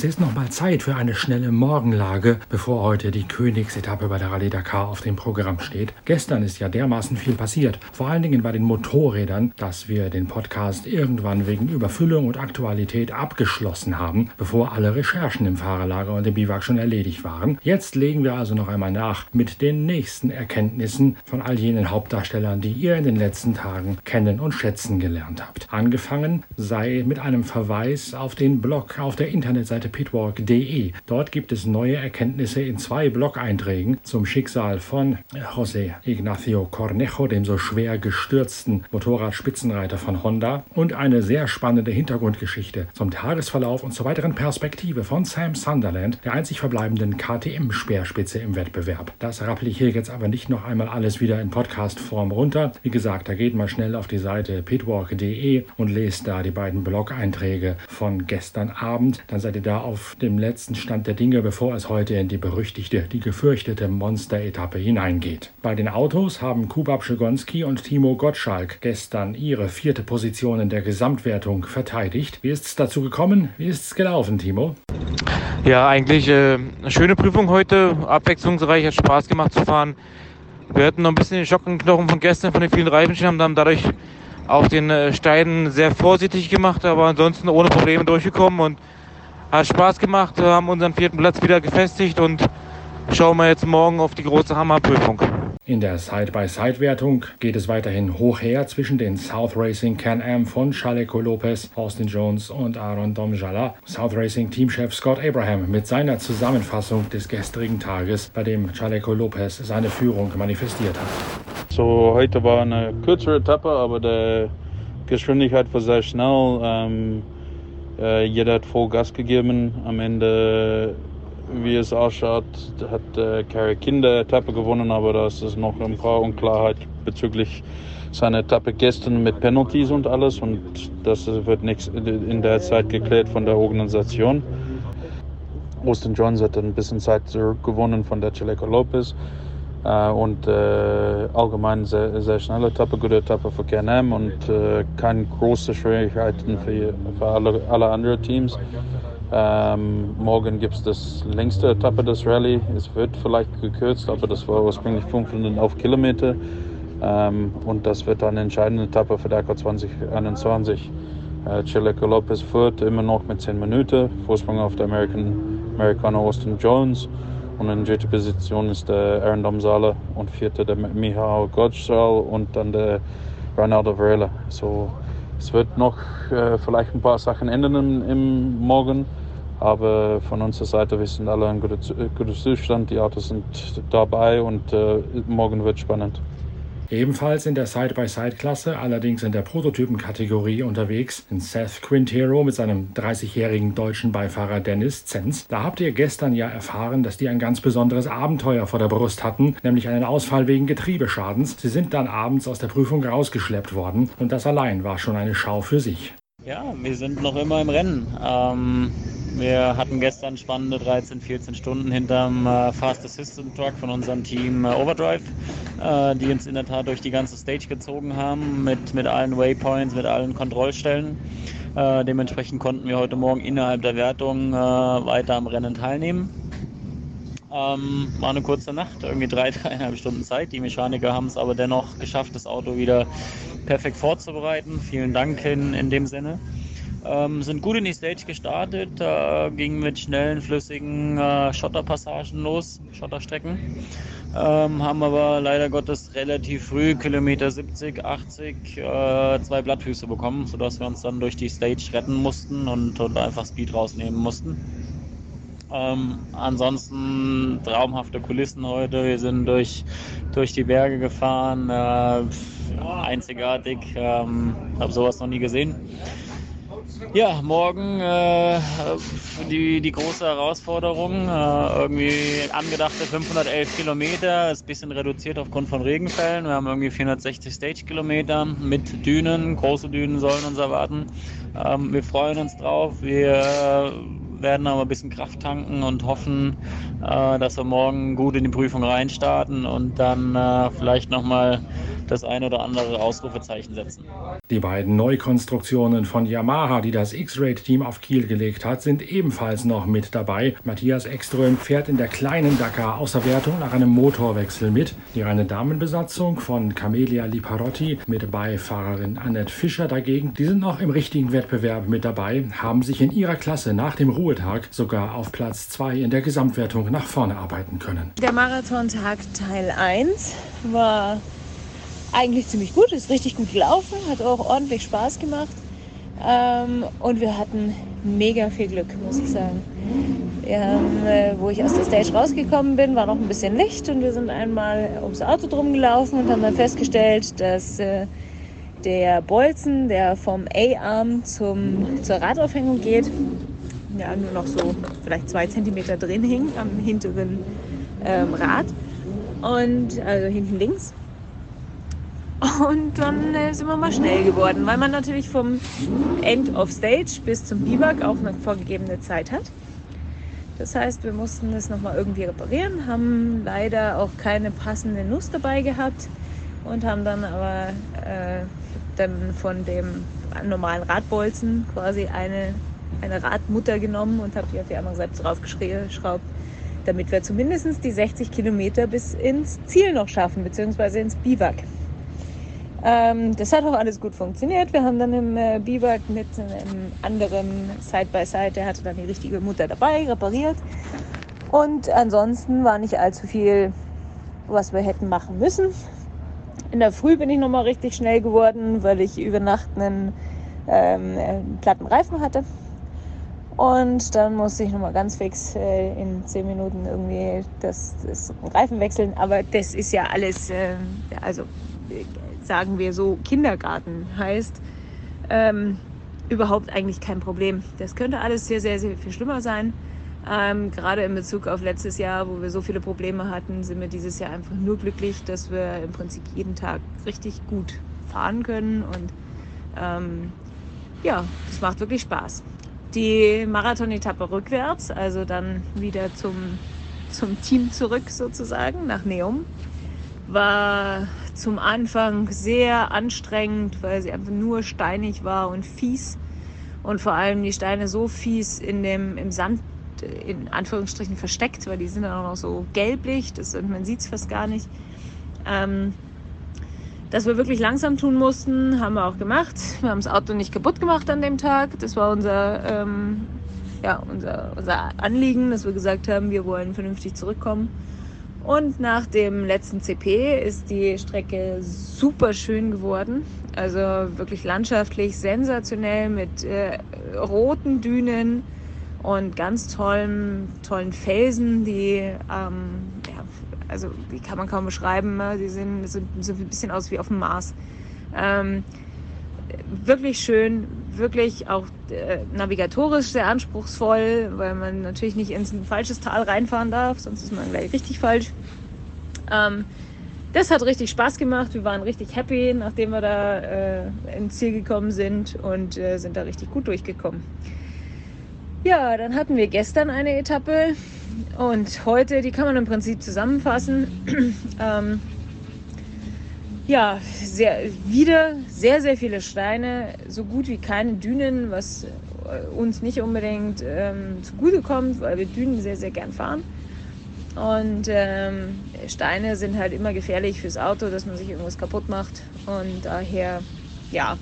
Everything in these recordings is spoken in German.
Es ist noch mal Zeit für eine schnelle Morgenlage, bevor heute die Königsetappe bei der Rallye Dakar auf dem Programm steht. Gestern ist ja dermaßen viel passiert, vor allen Dingen bei den Motorrädern, dass wir den Podcast irgendwann wegen Überfüllung und Aktualität abgeschlossen haben, bevor alle Recherchen im Fahrerlager und im Biwak schon erledigt waren. Jetzt legen wir also noch einmal nach mit den nächsten Erkenntnissen von all jenen Hauptdarstellern, die ihr in den letzten Tagen kennen und schätzen gelernt habt. Angefangen sei mit einem Verweis auf den Blog auf der Internetseite pitwalk.de. Dort gibt es neue Erkenntnisse in zwei Blog-Einträgen zum Schicksal von José Ignacio Cornejo, dem so schwer gestürzten Motorradspitzenreiter von Honda, und eine sehr spannende Hintergrundgeschichte zum Tagesverlauf und zur weiteren Perspektive von Sam Sunderland, der einzig verbleibenden KTM-Speerspitze im Wettbewerb. Das rappel ich hier jetzt aber nicht noch einmal alles wieder in Podcast-Form runter. Wie gesagt, da geht mal schnell auf die Seite pitwalk.de und lest da die beiden Blog-Einträge von gestern Abend. Dann seid ihr da auf dem letzten Stand der Dinge, bevor es heute in die berüchtigte, die gefürchtete Monster-Etappe hineingeht. Bei den Autos haben Kubab Schigonski und Timo Gottschalk gestern ihre vierte Position in der Gesamtwertung verteidigt. Wie ist es dazu gekommen? Wie ist es gelaufen, Timo? Ja, eigentlich äh, eine schöne Prüfung heute, abwechslungsreich, hat Spaß gemacht zu fahren. Wir hatten noch ein bisschen den Schockenknochen von gestern von den vielen Reifenschirmen, haben dadurch auf den äh, Steinen sehr vorsichtig gemacht, aber ansonsten ohne Probleme durchgekommen und hat Spaß gemacht, wir haben unseren vierten Platz wieder gefestigt und schauen wir jetzt morgen auf die große Hammerprüfung. In der Side-by-Side-Wertung geht es weiterhin hoch her zwischen den South Racing Can-Am von Chaleco Lopez, Austin Jones und Aaron Domjala. South Racing Teamchef Scott Abraham mit seiner Zusammenfassung des gestrigen Tages, bei dem Chaleco Lopez seine Führung manifestiert hat. So, heute war eine kürzere Etappe, aber die Geschwindigkeit war sehr schnell. Ähm äh, jeder hat voll Gas gegeben. Am Ende, wie es ausschaut, hat äh, Kerry Kinder Etappe gewonnen, aber das ist noch ein paar Unklarheit bezüglich seiner Etappe gestern mit Penalties und alles. Und das wird in der Zeit geklärt von der Organisation. Austin Jones hat ein bisschen Zeit zurückgewonnen von der Chaleco Lopez. Uh, und uh, allgemein sehr, sehr schnelle Etappe, gute Etappe für KNM und uh, keine großen Schwierigkeiten für, für alle, alle anderen Teams. Ähm, morgen gibt es das längste Etappe des Rallye. Es wird vielleicht gekürzt, aber das war ursprünglich 511 Kilometer. Ähm, und das wird eine entscheidende Etappe für Dakar 2021. Uh, Chile Lopez führt immer noch mit 10 Minuten. Vorsprung auf der American, Amerikaner Austin Jones. Und in dritter Position ist der Aaron Domsala und vierte der Michał Gottschall und dann der Ronaldo Varela. So, es wird noch äh, vielleicht ein paar Sachen ändern im, im, Morgen, aber von unserer Seite wir sind alle in guter, guter Zustand. Die Autos sind dabei und äh, morgen wird spannend. Ebenfalls in der Side-by-Side-Klasse, allerdings in der Prototypen-Kategorie unterwegs, in Seth Quintero mit seinem 30-jährigen deutschen Beifahrer Dennis Zenz. Da habt ihr gestern ja erfahren, dass die ein ganz besonderes Abenteuer vor der Brust hatten, nämlich einen Ausfall wegen Getriebeschadens. Sie sind dann abends aus der Prüfung rausgeschleppt worden und das allein war schon eine Schau für sich. Ja, wir sind noch immer im Rennen. Ähm, wir hatten gestern spannende 13, 14 Stunden hinterm äh, Fast Assistant Truck von unserem Team äh, Overdrive, äh, die uns in der Tat durch die ganze Stage gezogen haben, mit, mit allen Waypoints, mit allen Kontrollstellen. Äh, dementsprechend konnten wir heute Morgen innerhalb der Wertung äh, weiter am Rennen teilnehmen. Ähm, war eine kurze Nacht, irgendwie drei, dreieinhalb Stunden Zeit. Die Mechaniker haben es aber dennoch geschafft, das Auto wieder perfekt vorzubereiten. Vielen Dank in, in dem Sinne. Ähm, sind gut in die Stage gestartet, äh, ging mit schnellen, flüssigen äh, Schotterpassagen los, Schotterstrecken. Ähm, haben aber leider Gottes relativ früh, Kilometer 70, 80, äh, zwei Blattfüße bekommen, sodass wir uns dann durch die Stage retten mussten und, und einfach Speed rausnehmen mussten. Ähm, ansonsten traumhafte Kulissen heute. Wir sind durch, durch die Berge gefahren. Äh, einzigartig. Ähm, habe sowas noch nie gesehen. Ja, morgen äh, die, die große Herausforderung. Äh, irgendwie angedachte 511 Kilometer, ist ein bisschen reduziert aufgrund von Regenfällen. Wir haben irgendwie 460 Stage-Kilometer mit Dünen. Große Dünen sollen uns erwarten. Ähm, wir freuen uns drauf. Wir werden aber ein bisschen Kraft tanken und hoffen, äh, dass wir morgen gut in die Prüfung reinstarten und dann äh, vielleicht nochmal das ein oder andere Ausrufezeichen setzen. Die beiden Neukonstruktionen von Yamaha, die das X-Raid-Team auf Kiel gelegt hat, sind ebenfalls noch mit dabei. Matthias Ekström fährt in der kleinen Dakar außer Wertung nach einem Motorwechsel mit. Die reine Damenbesatzung von Camelia Liparotti mit Beifahrerin Annette Fischer dagegen, die sind noch im richtigen Wettbewerb mit dabei, haben sich in ihrer Klasse nach dem Ruhetag sogar auf Platz 2 in der Gesamtwertung nach vorne arbeiten können. Der Marathontag Teil 1 war eigentlich ziemlich gut, ist richtig gut gelaufen, hat auch ordentlich Spaß gemacht. Ähm, und wir hatten mega viel Glück, muss ich sagen. Haben, äh, wo ich aus der Stage rausgekommen bin, war noch ein bisschen Licht und wir sind einmal ums Auto drum gelaufen und haben dann festgestellt, dass äh, der Bolzen, der vom A-Arm zur Radaufhängung geht, ja nur noch so vielleicht zwei Zentimeter drin hing am hinteren ähm, Rad und also hinten links. Und dann äh, sind wir mal schnell geworden, weil man natürlich vom End of Stage bis zum Biwak auch eine vorgegebene Zeit hat. Das heißt, wir mussten das nochmal irgendwie reparieren, haben leider auch keine passende Nuss dabei gehabt und haben dann aber äh, dann von dem normalen Radbolzen quasi eine, eine Radmutter genommen und habe die auf die andere Seite draufgeschraubt, damit wir zumindest die 60 Kilometer bis ins Ziel noch schaffen, beziehungsweise ins Biwak. Ähm, das hat auch alles gut funktioniert. Wir haben dann im äh, Biwak mit einem anderen Side-by-Side, der hatte dann die richtige Mutter dabei, repariert. Und ansonsten war nicht allzu viel, was wir hätten machen müssen. In der Früh bin ich nochmal richtig schnell geworden, weil ich über Nacht einen ähm, platten Reifen hatte. Und dann musste ich nochmal ganz fix äh, in zehn Minuten irgendwie das, das Reifen wechseln. Aber das ist ja alles, äh, also sagen wir so, Kindergarten heißt, ähm, überhaupt eigentlich kein Problem. Das könnte alles sehr, sehr, sehr viel schlimmer sein. Ähm, gerade in Bezug auf letztes Jahr, wo wir so viele Probleme hatten, sind wir dieses Jahr einfach nur glücklich, dass wir im Prinzip jeden Tag richtig gut fahren können. Und ähm, ja, es macht wirklich Spaß. Die Marathon-Etappe rückwärts, also dann wieder zum, zum Team zurück sozusagen, nach Neum, war zum Anfang sehr anstrengend, weil sie einfach nur steinig war und fies. Und vor allem die Steine so fies in dem, im Sand in Anführungsstrichen versteckt, weil die sind dann auch noch so gelblich, das, man sieht es fast gar nicht. Ähm, dass wir wirklich langsam tun mussten, haben wir auch gemacht. Wir haben das Auto nicht kaputt gemacht an dem Tag. Das war unser, ähm, ja, unser, unser Anliegen, dass wir gesagt haben, wir wollen vernünftig zurückkommen. Und nach dem letzten CP ist die Strecke super schön geworden. Also wirklich landschaftlich sensationell mit äh, roten Dünen und ganz tollen, tollen Felsen, die, ähm, ja, also die kann man kaum beschreiben. Ne? Die sehen, sind so ein bisschen aus wie auf dem Mars. Ähm, wirklich schön, wirklich auch äh, navigatorisch sehr anspruchsvoll, weil man natürlich nicht ins falsches Tal reinfahren darf, sonst ist man gleich richtig falsch. Ähm, das hat richtig Spaß gemacht. Wir waren richtig happy, nachdem wir da äh, ins Ziel gekommen sind und äh, sind da richtig gut durchgekommen. Ja, dann hatten wir gestern eine Etappe und heute, die kann man im Prinzip zusammenfassen. ähm, ja, sehr, wieder sehr, sehr viele Steine, so gut wie keine Dünen, was äh, uns nicht unbedingt ähm, zugute kommt, weil wir Dünen sehr, sehr gern fahren. Und ähm, Steine sind halt immer gefährlich fürs Auto, dass man sich irgendwas kaputt macht. Und daher, ja,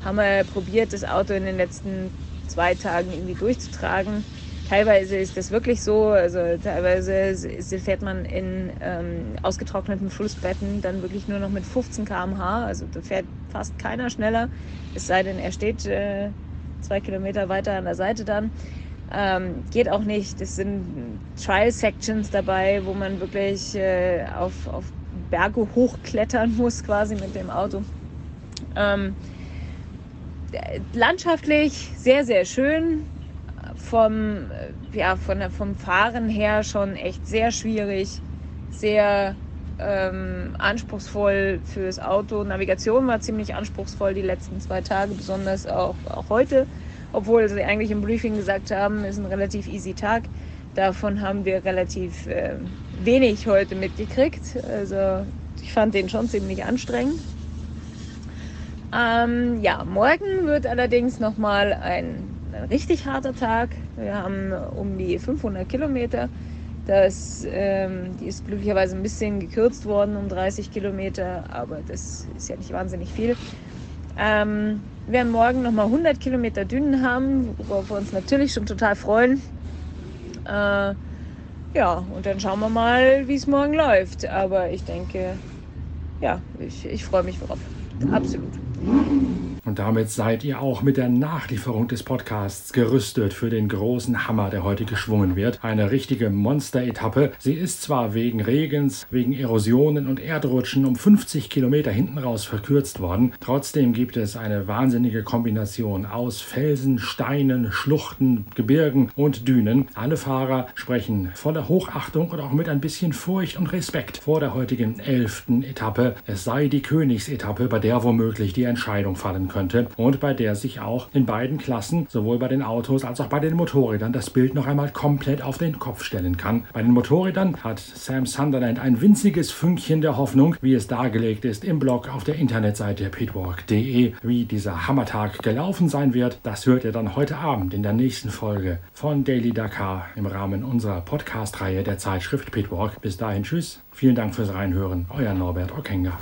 haben wir probiert, das Auto in den letzten zwei Tagen irgendwie durchzutragen. Teilweise ist das wirklich so, also teilweise fährt man in ähm, ausgetrockneten Flussbetten dann wirklich nur noch mit 15 km/h, also da fährt fast keiner schneller, es sei denn, er steht äh, zwei Kilometer weiter an der Seite dann. Ähm, geht auch nicht. Es sind Trial Sections dabei, wo man wirklich äh, auf, auf Berge hochklettern muss, quasi mit dem Auto. Ähm, landschaftlich sehr, sehr schön. Vom, ja, von vom Fahren her schon echt sehr schwierig, sehr ähm, anspruchsvoll fürs Auto. Navigation war ziemlich anspruchsvoll die letzten zwei Tage, besonders auch, auch heute, obwohl sie eigentlich im Briefing gesagt haben, ist ein relativ easy Tag. Davon haben wir relativ äh, wenig heute mitgekriegt. Also ich Ich fand den schon ziemlich anstrengend. Ähm, ja, morgen wird allerdings nochmal ein, ein richtig harter Tag. Wir haben um die 500 Kilometer. Das, ähm, die ist glücklicherweise ein bisschen gekürzt worden um 30 Kilometer, aber das ist ja nicht wahnsinnig viel. Ähm, wir werden morgen nochmal 100 Kilometer Dünen haben, worauf wir uns natürlich schon total freuen. Äh, ja, und dann schauen wir mal, wie es morgen läuft. Aber ich denke, ja, ich, ich freue mich darauf. Absolut. Und damit seid ihr auch mit der Nachlieferung des Podcasts gerüstet für den großen Hammer, der heute geschwungen wird. Eine richtige Monster-Etappe. Sie ist zwar wegen Regens, wegen Erosionen und Erdrutschen um 50 Kilometer hinten raus verkürzt worden. Trotzdem gibt es eine wahnsinnige Kombination aus Felsen, Steinen, Schluchten, Gebirgen und Dünen. Alle Fahrer sprechen voller Hochachtung und auch mit ein bisschen Furcht und Respekt vor der heutigen elften Etappe. Es sei die Königsetappe, bei der womöglich die Entscheidung fallen könnte könnte und bei der sich auch in beiden Klassen, sowohl bei den Autos als auch bei den Motorrädern, das Bild noch einmal komplett auf den Kopf stellen kann. Bei den Motorrädern hat Sam Sunderland ein winziges Fünkchen der Hoffnung, wie es dargelegt ist im Blog auf der Internetseite pitwalk.de. Wie dieser Hammertag gelaufen sein wird, das hört ihr dann heute Abend in der nächsten Folge von Daily Dakar im Rahmen unserer Podcast-Reihe der Zeitschrift Pitwalk. Bis dahin, tschüss. Vielen Dank fürs Reinhören. Euer Norbert Okenga.